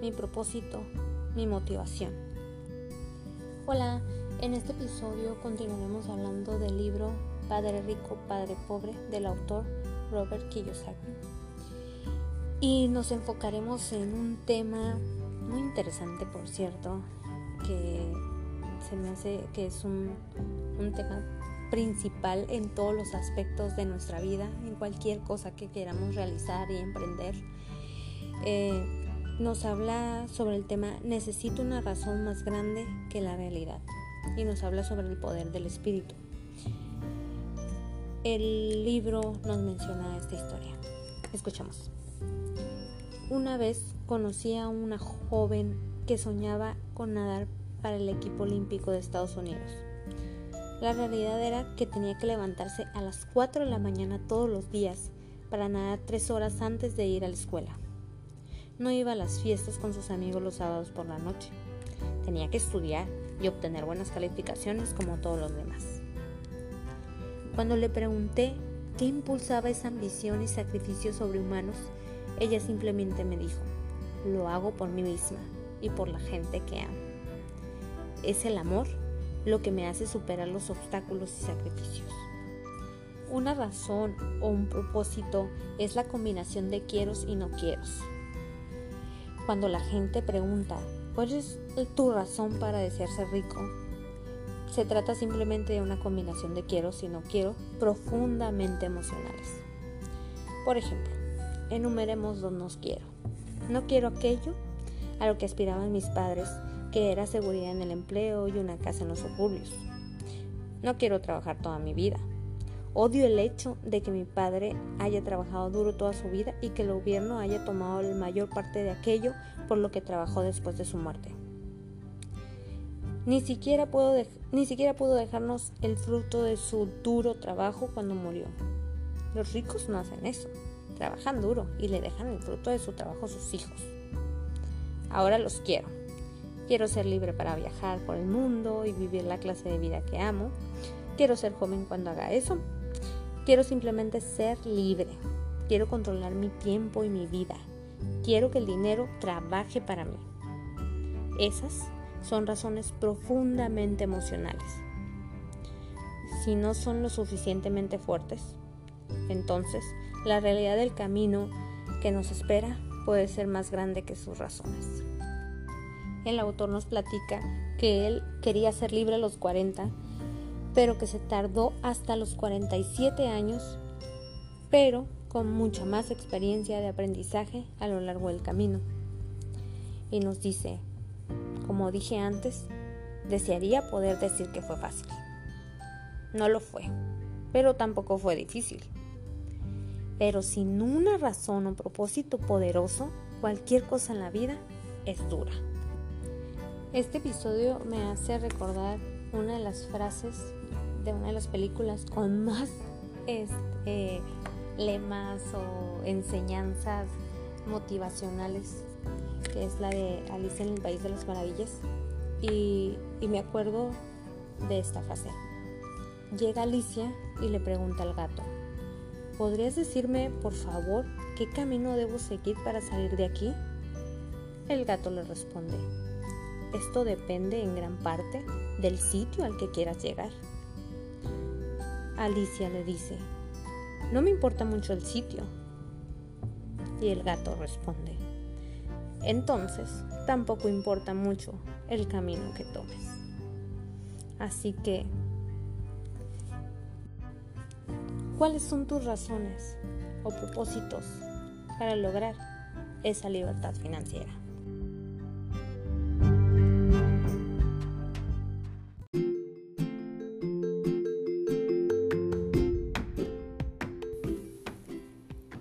Mi propósito, mi motivación. Hola, en este episodio continuaremos hablando del libro Padre Rico, Padre Pobre del autor Robert Kiyosaki. Y nos enfocaremos en un tema muy interesante, por cierto, que se me hace que es un, un tema principal en todos los aspectos de nuestra vida, en cualquier cosa que queramos realizar y emprender. Eh, nos habla sobre el tema Necesito una razón más grande que la realidad y nos habla sobre el poder del espíritu. El libro nos menciona esta historia. Escuchamos. Una vez conocí a una joven que soñaba con nadar para el equipo olímpico de Estados Unidos. La realidad era que tenía que levantarse a las 4 de la mañana todos los días para nadar tres horas antes de ir a la escuela. No iba a las fiestas con sus amigos los sábados por la noche. Tenía que estudiar y obtener buenas calificaciones como todos los demás. Cuando le pregunté qué impulsaba esa ambición y sacrificio sobrehumanos, ella simplemente me dijo, lo hago por mí misma y por la gente que amo. Es el amor lo que me hace superar los obstáculos y sacrificios. Una razón o un propósito es la combinación de quieros y no quieros. Cuando la gente pregunta, ¿cuál es tu razón para desearse rico? Se trata simplemente de una combinación de quiero y no quiero profundamente emocionales. Por ejemplo, enumeremos dos nos quiero. No quiero aquello a lo que aspiraban mis padres que era seguridad en el empleo y una casa en los suburbios. No quiero trabajar toda mi vida. Odio el hecho de que mi padre haya trabajado duro toda su vida y que el gobierno haya tomado la mayor parte de aquello por lo que trabajó después de su muerte. Ni siquiera, puedo ni siquiera pudo dejarnos el fruto de su duro trabajo cuando murió. Los ricos no hacen eso. Trabajan duro y le dejan el fruto de su trabajo a sus hijos. Ahora los quiero Quiero ser libre para viajar por el mundo y vivir la clase de vida que amo. Quiero ser joven cuando haga eso. Quiero simplemente ser libre. Quiero controlar mi tiempo y mi vida. Quiero que el dinero trabaje para mí. Esas son razones profundamente emocionales. Si no son lo suficientemente fuertes, entonces la realidad del camino que nos espera puede ser más grande que sus razones el autor nos platica que él quería ser libre a los 40, pero que se tardó hasta los 47 años, pero con mucha más experiencia de aprendizaje a lo largo del camino. Y nos dice, como dije antes, desearía poder decir que fue fácil. No lo fue, pero tampoco fue difícil. Pero sin una razón o propósito poderoso, cualquier cosa en la vida es dura. Este episodio me hace recordar una de las frases de una de las películas con más este, lemas o enseñanzas motivacionales, que es la de Alicia en el País de las Maravillas. Y, y me acuerdo de esta frase. Llega Alicia y le pregunta al gato, ¿podrías decirme, por favor, qué camino debo seguir para salir de aquí? El gato le responde, esto depende en gran parte del sitio al que quieras llegar. Alicia le dice, no me importa mucho el sitio. Y el gato responde, entonces tampoco importa mucho el camino que tomes. Así que, ¿cuáles son tus razones o propósitos para lograr esa libertad financiera?